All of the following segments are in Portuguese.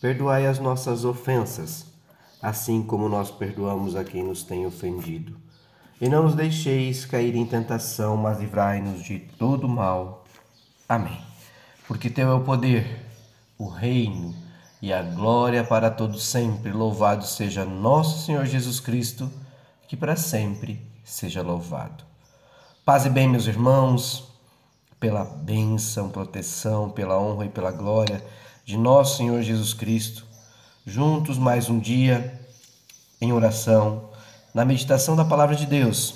Perdoai as nossas ofensas, assim como nós perdoamos a quem nos tem ofendido. E não nos deixeis cair em tentação, mas livrai-nos de todo mal. Amém. Porque teu é o poder, o reino e a glória para todos sempre. Louvado seja nosso Senhor Jesus Cristo, que para sempre seja louvado. Paz e bem, meus irmãos, pela bênção, proteção, pela honra e pela glória de nosso Senhor Jesus Cristo, juntos mais um dia em oração, na meditação da palavra de Deus.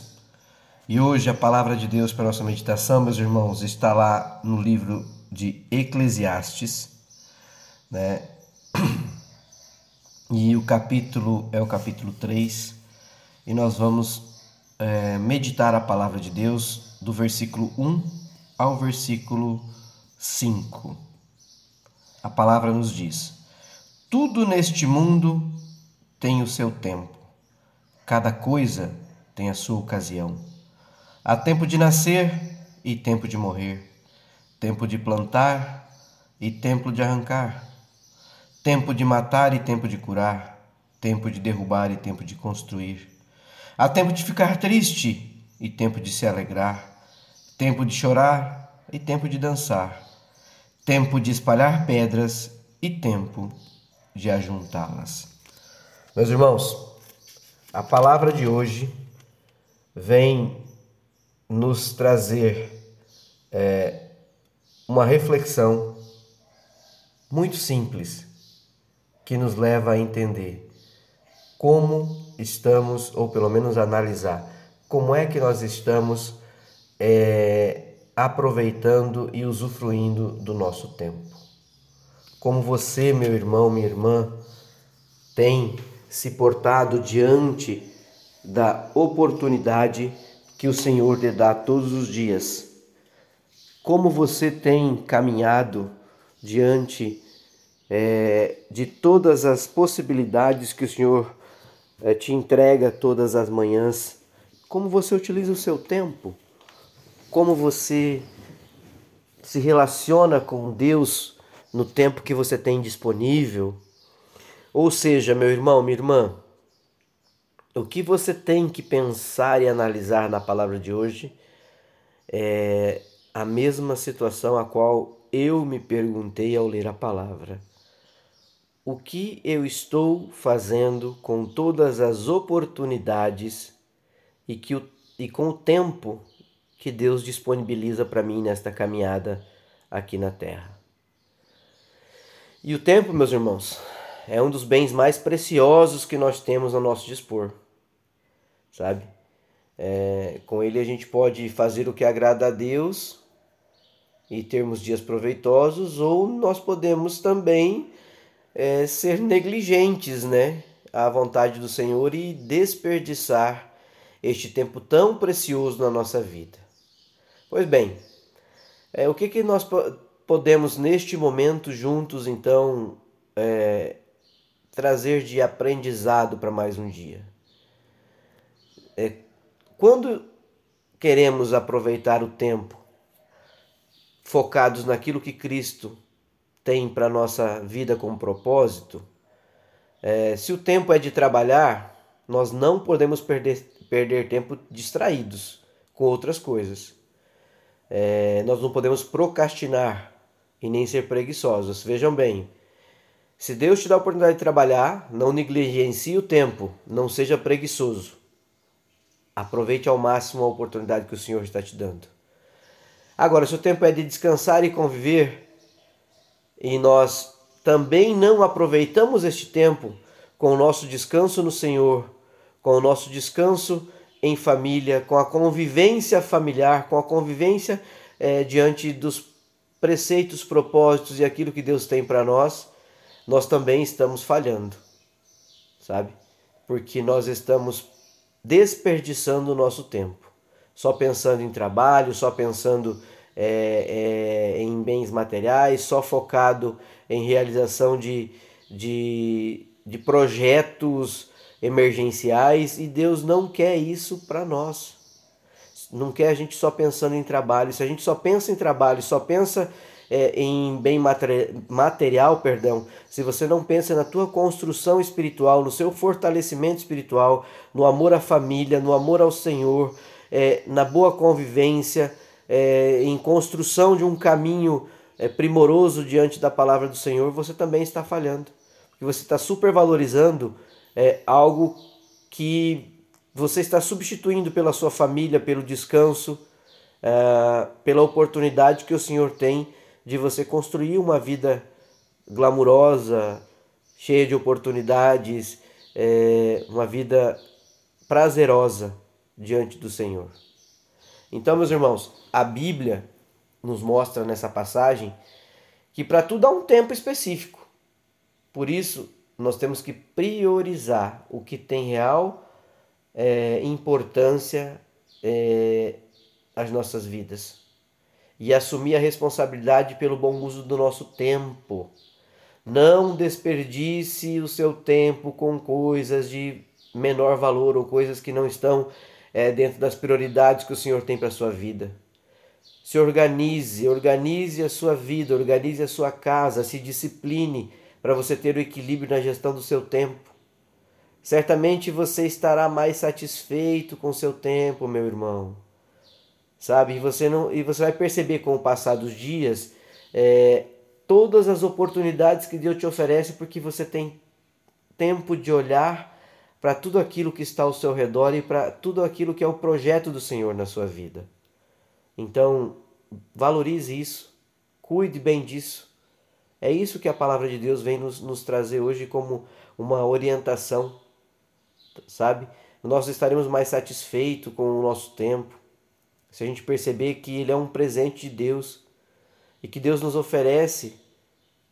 E hoje a palavra de Deus para nossa meditação, meus irmãos, está lá no livro de Eclesiastes, né? E o capítulo é o capítulo 3, e nós vamos é, meditar a palavra de Deus do versículo 1 ao versículo 5 a palavra nos diz: tudo neste mundo tem o seu tempo, cada coisa tem a sua ocasião. Há tempo de nascer e tempo de morrer, tempo de plantar e tempo de arrancar, tempo de matar e tempo de curar, tempo de derrubar e tempo de construir. Há tempo de ficar triste e tempo de se alegrar, tempo de chorar e tempo de dançar tempo de espalhar pedras e tempo de ajuntá-las. Meus irmãos, a palavra de hoje vem nos trazer é, uma reflexão muito simples que nos leva a entender como estamos, ou pelo menos analisar, como é que nós estamos é, aproveitando e usufruindo do nosso tempo. Como você, meu irmão, minha irmã, tem se portado diante da oportunidade que o Senhor lhe dá todos os dias. Como você tem caminhado diante é, de todas as possibilidades que o Senhor é, te entrega todas as manhãs. Como você utiliza o seu tempo? Como você se relaciona com Deus no tempo que você tem disponível. Ou seja, meu irmão, minha irmã, o que você tem que pensar e analisar na palavra de hoje é a mesma situação a qual eu me perguntei ao ler a palavra. O que eu estou fazendo com todas as oportunidades e, que o, e com o tempo que Deus disponibiliza para mim nesta caminhada aqui na terra. E o tempo, meus irmãos, é um dos bens mais preciosos que nós temos ao nosso dispor, sabe? É, com ele a gente pode fazer o que agrada a Deus e termos dias proveitosos, ou nós podemos também é, ser negligentes, né? À vontade do Senhor e desperdiçar este tempo tão precioso na nossa vida. Pois bem, é, o que, que nós podemos neste momento juntos então é, trazer de aprendizado para mais um dia? É, quando queremos aproveitar o tempo focados naquilo que Cristo tem para nossa vida como propósito, é, se o tempo é de trabalhar, nós não podemos perder, perder tempo distraídos com outras coisas é, nós não podemos procrastinar e nem ser preguiçosos. Vejam bem, se Deus te dá a oportunidade de trabalhar, não negligencie o tempo, não seja preguiçoso. Aproveite ao máximo a oportunidade que o Senhor está te dando. Agora, se o tempo é de descansar e conviver, e nós também não aproveitamos este tempo com o nosso descanso no Senhor, com o nosso descanso em família, com a convivência familiar, com a convivência é, diante dos preceitos, propósitos e aquilo que Deus tem para nós, nós também estamos falhando. sabe? Porque nós estamos desperdiçando o nosso tempo, só pensando em trabalho, só pensando é, é, em bens materiais, só focado em realização de, de, de projetos emergenciais e Deus não quer isso para nós. Não quer a gente só pensando em trabalho. Se a gente só pensa em trabalho, só pensa é, em bem material, perdão, se você não pensa na tua construção espiritual, no seu fortalecimento espiritual, no amor à família, no amor ao Senhor, é, na boa convivência, é, em construção de um caminho é, primoroso diante da palavra do Senhor, você também está falhando. Porque você está supervalorizando é, algo que você está substituindo pela sua família, pelo descanso, é, pela oportunidade que o Senhor tem de você construir uma vida glamurosa, cheia de oportunidades, é, uma vida prazerosa diante do Senhor. Então, meus irmãos, a Bíblia nos mostra nessa passagem que para tudo há um tempo específico. Por isso, nós temos que priorizar o que tem real é, importância é, às nossas vidas e assumir a responsabilidade pelo bom uso do nosso tempo. Não desperdice o seu tempo com coisas de menor valor ou coisas que não estão é, dentro das prioridades que o Senhor tem para a sua vida. Se organize, organize a sua vida, organize a sua casa, se discipline para você ter o equilíbrio na gestão do seu tempo. Certamente você estará mais satisfeito com seu tempo, meu irmão sabe? E você, não, e você vai perceber com o passar dos dias é, todas as oportunidades que Deus te oferece, porque você tem tempo de olhar para tudo aquilo que está ao seu redor e para tudo aquilo que é o projeto do Senhor na sua vida. Então, valorize isso, cuide bem disso. É isso que a palavra de Deus vem nos, nos trazer hoje como uma orientação, sabe? Nós estaremos mais satisfeitos com o nosso tempo, se a gente perceber que ele é um presente de Deus e que Deus nos oferece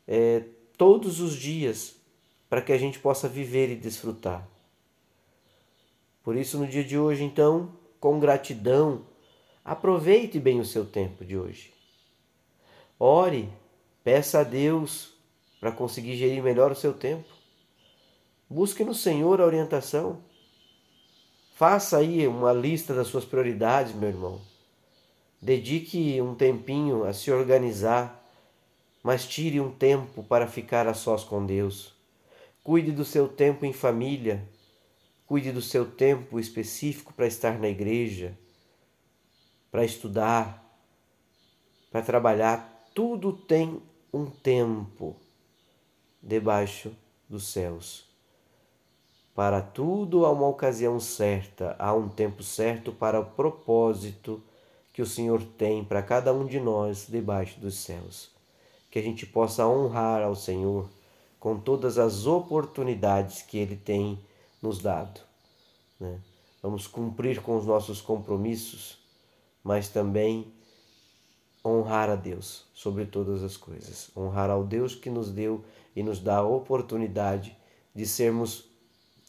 é, todos os dias para que a gente possa viver e desfrutar. Por isso, no dia de hoje, então, com gratidão, aproveite bem o seu tempo de hoje. Ore, peça a Deus para conseguir gerir melhor o seu tempo. Busque no Senhor a orientação. Faça aí uma lista das suas prioridades, meu irmão. Dedique um tempinho a se organizar, mas tire um tempo para ficar a sós com Deus. Cuide do seu tempo em família, cuide do seu tempo específico para estar na igreja, para estudar, para trabalhar. Tudo tem um tempo debaixo dos céus. Para tudo há uma ocasião certa, há um tempo certo para o propósito que o Senhor tem para cada um de nós debaixo dos céus. Que a gente possa honrar ao Senhor com todas as oportunidades que Ele tem nos dado. Né? Vamos cumprir com os nossos compromissos, mas também honrar a Deus sobre todas as coisas. Honrar ao Deus que nos deu e nos dá a oportunidade de sermos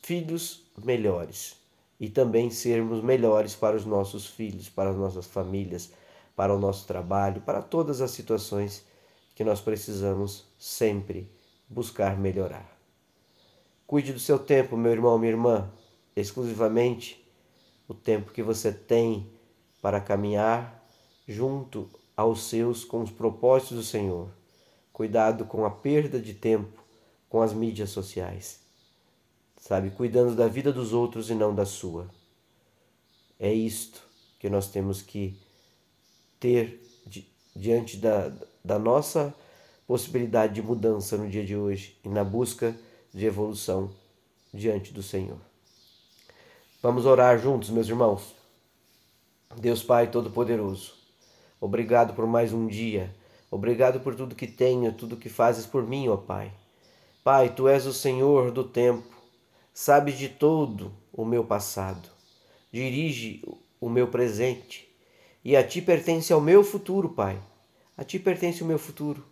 filhos melhores e também sermos melhores para os nossos filhos, para as nossas famílias, para o nosso trabalho, para todas as situações que nós precisamos sempre buscar melhorar. Cuide do seu tempo, meu irmão, minha irmã, exclusivamente o tempo que você tem para caminhar junto aos seus com os propósitos do Senhor. Cuidado com a perda de tempo com as mídias sociais sabe? Cuidando da vida dos outros e não da sua. É isto que nós temos que ter di diante da, da nossa possibilidade de mudança no dia de hoje e na busca de evolução diante do Senhor. Vamos orar juntos, meus irmãos. Deus Pai Todo-Poderoso, obrigado por mais um dia. Obrigado por tudo que tenho, tudo que fazes por mim, ó Pai. Pai, tu és o Senhor do tempo sabes de todo o meu passado, dirige o meu presente, e a ti pertence ao meu futuro, Pai. A ti pertence o meu futuro.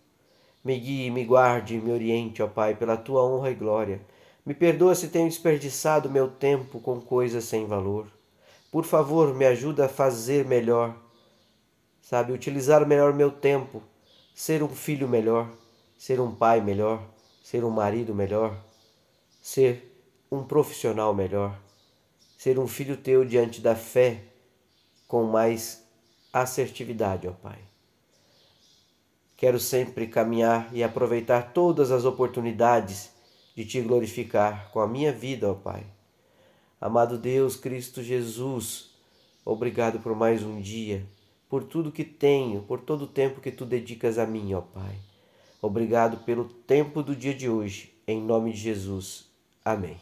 Me guie, me guarde, me oriente, ó Pai, pela tua honra e glória, Me perdoa se tenho desperdiçado meu tempo com coisas sem valor. Por favor, me ajuda a fazer melhor. Sabe, utilizar melhor meu tempo, ser um filho melhor, ser um pai melhor, ser um marido melhor, ser um profissional melhor, ser um filho teu diante da fé com mais assertividade, ó Pai. Quero sempre caminhar e aproveitar todas as oportunidades de te glorificar com a minha vida, ó Pai. Amado Deus, Cristo Jesus, obrigado por mais um dia, por tudo que tenho, por todo o tempo que tu dedicas a mim, ó Pai. Obrigado pelo tempo do dia de hoje, em nome de Jesus. Amém.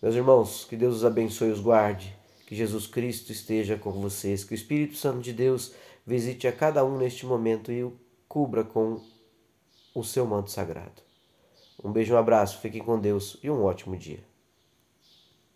Meus irmãos, que Deus os abençoe e os guarde, que Jesus Cristo esteja com vocês, que o Espírito Santo de Deus visite a cada um neste momento e o cubra com o seu manto sagrado. Um beijo, um abraço, fiquem com Deus e um ótimo dia.